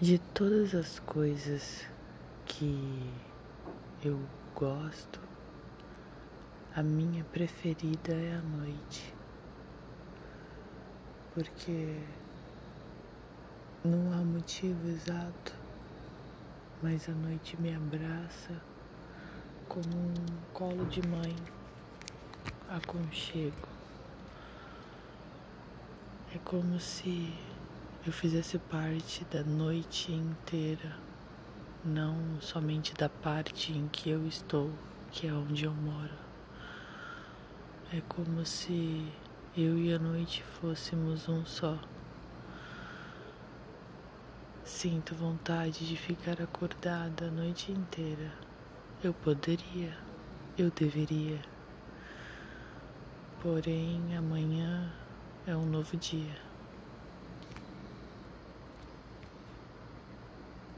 De todas as coisas que eu gosto, a minha preferida é a noite. Porque não há motivo exato, mas a noite me abraça como um colo de mãe, aconchego. É como se eu fizesse parte da noite inteira, não somente da parte em que eu estou, que é onde eu moro. É como se eu e a noite fôssemos um só. Sinto vontade de ficar acordada a noite inteira. Eu poderia, eu deveria. Porém, amanhã é um novo dia.